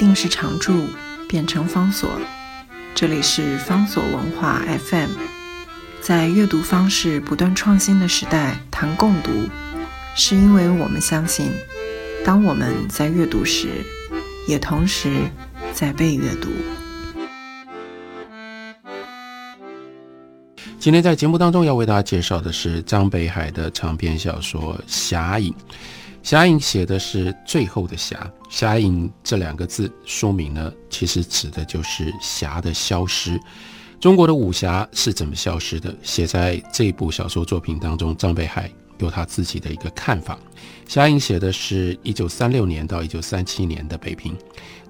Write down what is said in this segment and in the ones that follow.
定是常驻，变成方所。这里是方所文化 FM，在阅读方式不断创新的时代谈共读，是因为我们相信，当我们在阅读时，也同时在被阅读。今天在节目当中要为大家介绍的是张北海的长篇小说《侠影》。侠影写的是最后的侠，侠影这两个字说明呢，其实指的就是侠的消失。中国的武侠是怎么消失的？写在这部小说作品当中，张北海有他自己的一个看法。侠影写的是一九三六年到一九三七年的北平。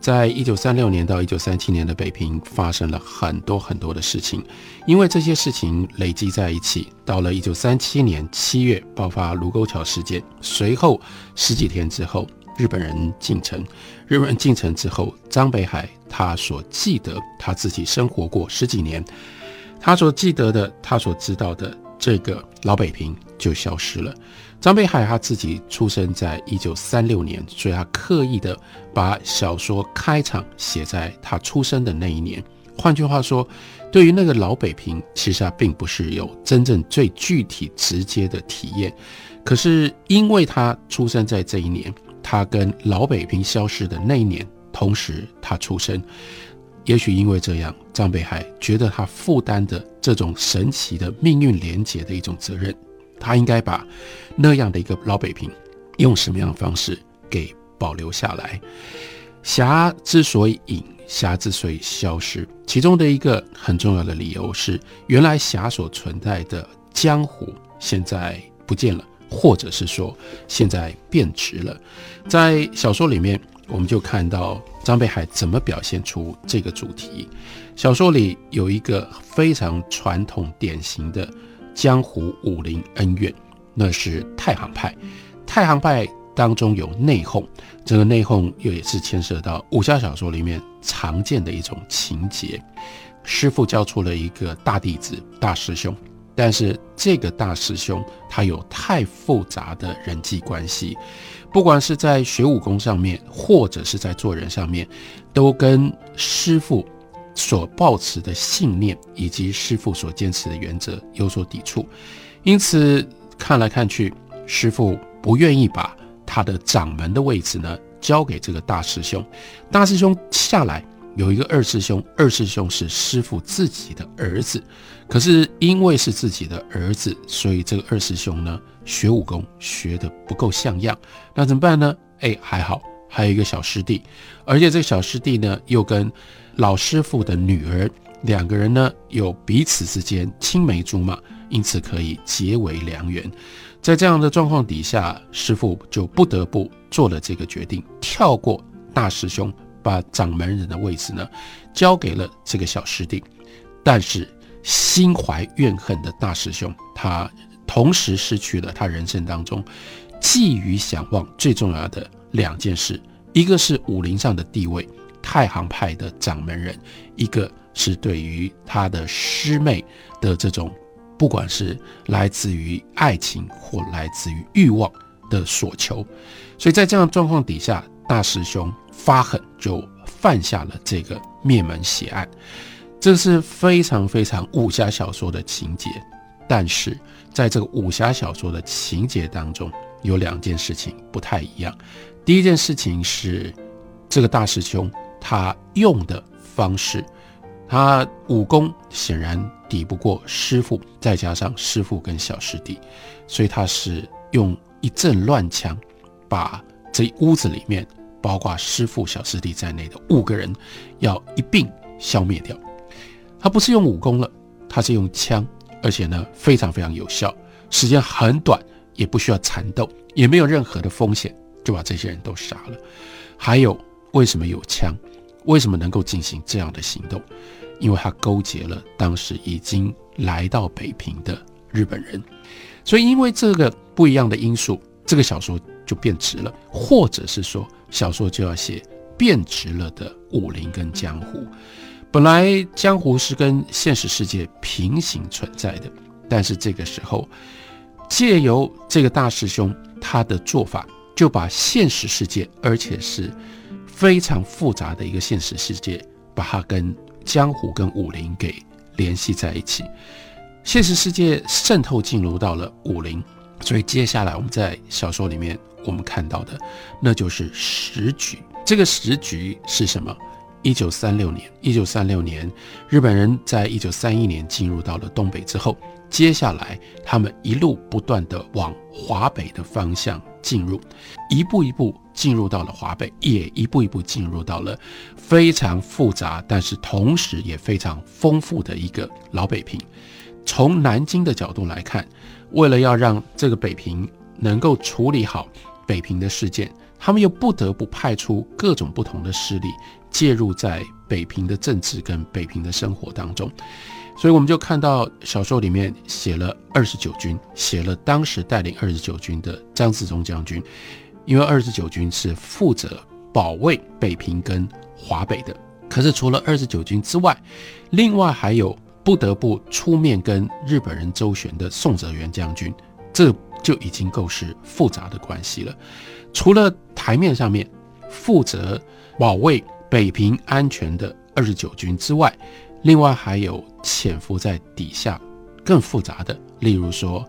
在一九三六年到一九三七年的北平发生了很多很多的事情，因为这些事情累积在一起，到了一九三七年七月爆发卢沟桥事件，随后十几天之后，日本人进城。日本人进城之后，张北海他所记得他自己生活过十几年，他所记得的，他所知道的这个老北平就消失了。张北海他自己出生在一九三六年，所以他刻意的把小说开场写在他出生的那一年。换句话说，对于那个老北平，其实他并不是有真正最具体直接的体验。可是因为他出生在这一年，他跟老北平消失的那一年同时他出生，也许因为这样，张北海觉得他负担的这种神奇的命运连结的一种责任。他应该把那样的一个老北平，用什么样的方式给保留下来？侠之所以隐，侠之所以消失，其中的一个很重要的理由是，原来侠所存在的江湖现在不见了，或者是说现在变质了。在小说里面，我们就看到张北海怎么表现出这个主题。小说里有一个非常传统典型的。江湖武林恩怨，那是太行派。太行派当中有内讧，这个内讧又也是牵涉到武侠小说里面常见的一种情节。师傅教出了一个大弟子、大师兄，但是这个大师兄他有太复杂的人际关系，不管是在学武功上面，或者是在做人上面，都跟师傅。所抱持的信念以及师傅所坚持的原则有所抵触，因此看来看去，师傅不愿意把他的掌门的位置呢交给这个大师兄。大师兄下来有一个二师兄，二师兄是师傅自己的儿子，可是因为是自己的儿子，所以这个二师兄呢学武功学得不够像样。那怎么办呢？哎，还好还有一个小师弟，而且这个小师弟呢又跟。老师傅的女儿，两个人呢有彼此之间青梅竹马，因此可以结为良缘。在这样的状况底下，师傅就不得不做了这个决定，跳过大师兄，把掌门人的位置呢交给了这个小师弟。但是心怀怨恨的大师兄，他同时失去了他人生当中寄予想望最重要的两件事，一个是武林上的地位。太行派的掌门人，一个是对于他的师妹的这种，不管是来自于爱情或来自于欲望的所求，所以在这样状况底下，大师兄发狠就犯下了这个灭门血案，这是非常非常武侠小说的情节。但是在这个武侠小说的情节当中，有两件事情不太一样。第一件事情是这个大师兄。他用的方式，他武功显然抵不过师傅，再加上师傅跟小师弟，所以他是用一阵乱枪，把这屋子里面包括师傅、小师弟在内的五个人要一并消灭掉。他不是用武功了，他是用枪，而且呢非常非常有效，时间很短，也不需要缠斗，也没有任何的风险，就把这些人都杀了。还有为什么有枪？为什么能够进行这样的行动？因为他勾结了当时已经来到北平的日本人，所以因为这个不一样的因素，这个小说就变直了，或者是说小说就要写变质了的武林跟江湖。本来江湖是跟现实世界平行存在的，但是这个时候借由这个大师兄他的做法，就把现实世界，而且是。非常复杂的一个现实世界，把它跟江湖跟武林给联系在一起。现实世界渗透进入到了武林，所以接下来我们在小说里面我们看到的，那就是时局。这个时局是什么？一九三六年，一九三六年，日本人在一九三一年进入到了东北之后，接下来他们一路不断的往华北的方向进入，一步一步进入到了华北，也一步一步进入到了非常复杂，但是同时也非常丰富的一个老北平。从南京的角度来看，为了要让这个北平能够处理好北平的事件，他们又不得不派出各种不同的势力。介入在北平的政治跟北平的生活当中，所以我们就看到小说里面写了二十九军，写了当时带领二十九军的张自忠将军，因为二十九军是负责保卫北平跟华北的。可是除了二十九军之外，另外还有不得不出面跟日本人周旋的宋哲元将军，这就已经够是复杂的关系了。除了台面上面负责保卫。北平安全的二十九军之外，另外还有潜伏在底下更复杂的，例如说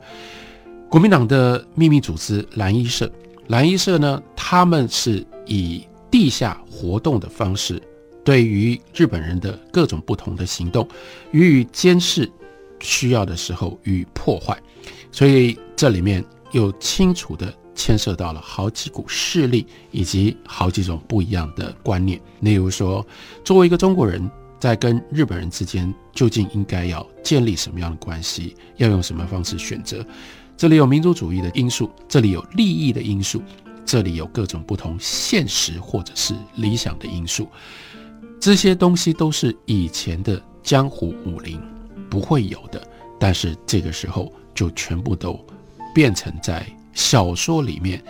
国民党的秘密组织蓝衣社。蓝衣社呢，他们是以地下活动的方式，对于日本人的各种不同的行动予以监视，需要的时候予以破坏。所以这里面又清楚的。牵涉到了好几股势力，以及好几种不一样的观念。例如说，作为一个中国人，在跟日本人之间究竟应该要建立什么样的关系，要用什么方式选择？这里有民族主义的因素，这里有利益的因素，这里有各种不同现实或者是理想的因素。这些东西都是以前的江湖武林不会有的，但是这个时候就全部都变成在。小说里面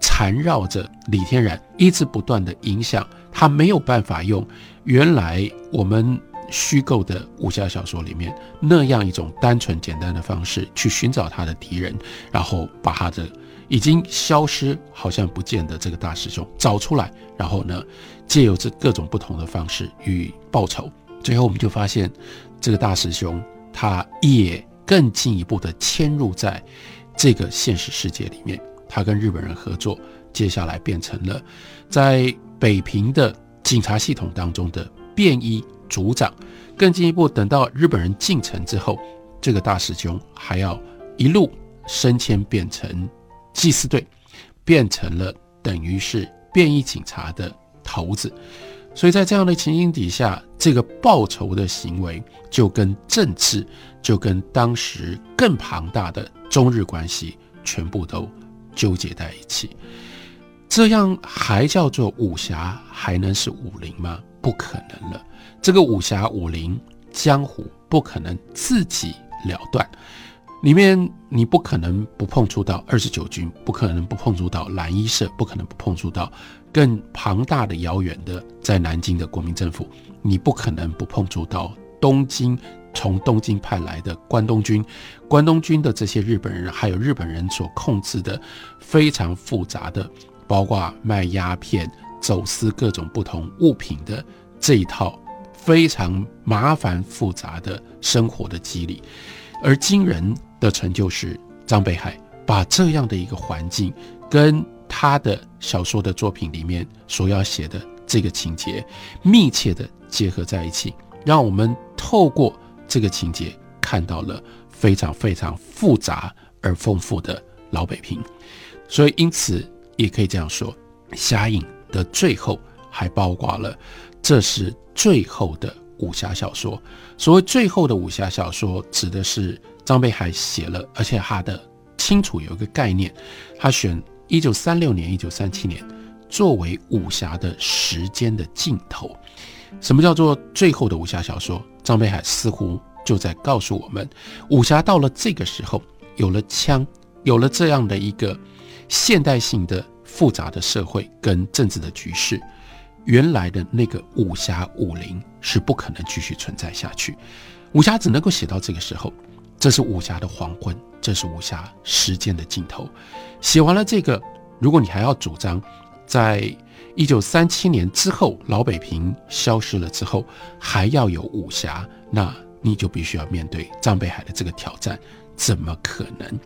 缠绕着李天然，一直不断的影响他，没有办法用原来我们虚构的武侠小说里面那样一种单纯简单的方式去寻找他的敌人，然后把他的已经消失、好像不见的这个大师兄找出来，然后呢，借由这各种不同的方式予以报仇。最后我们就发现，这个大师兄他也更进一步的迁入在。这个现实世界里面，他跟日本人合作，接下来变成了在北平的警察系统当中的便衣组长。更进一步，等到日本人进城之后，这个大师兄还要一路升迁变成祭司队，变成了等于是便衣警察的头子。所以在这样的情形底下，这个报仇的行为就跟政治，就跟当时更庞大的。中日关系全部都纠结在一起，这样还叫做武侠？还能是武林吗？不可能了。这个武侠、武林、江湖不可能自己了断，里面你不可能不碰触到二十九军，不可能不碰触到蓝衣社，不可能不碰触到更庞大的、遥远的在南京的国民政府，你不可能不碰触到东京。从东京派来的关东军，关东军的这些日本人，还有日本人所控制的非常复杂的，包括卖鸦片、走私各种不同物品的这一套非常麻烦复杂的生活的机理。而惊人的成就是张北海把这样的一个环境跟他的小说的作品里面所要写的这个情节密切的结合在一起，让我们透过。这个情节看到了非常非常复杂而丰富的老北平，所以因此也可以这样说，《侠影》的最后还包括了，这是最后的武侠小说。所谓最后的武侠小说，指的是张北海写了，而且他的清楚有一个概念，他选一九三六年、一九三七年作为武侠的时间的尽头。什么叫做最后的武侠小说？张北海似乎就在告诉我们，武侠到了这个时候，有了枪，有了这样的一个现代性的复杂的社会跟政治的局势，原来的那个武侠武林是不可能继续存在下去。武侠只能够写到这个时候，这是武侠的黄昏，这是武侠时间的尽头。写完了这个，如果你还要主张在一九三七年之后，老北平消失了之后，还要有武侠，那你就必须要面对张北海的这个挑战。怎么可能？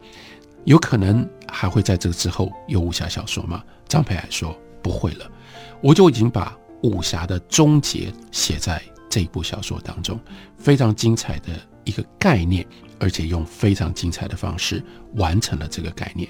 有可能还会在这个之后有武侠小说吗？张北海说不会了，我就已经把武侠的终结写在这一部小说当中，非常精彩的一个概念，而且用非常精彩的方式完成了这个概念。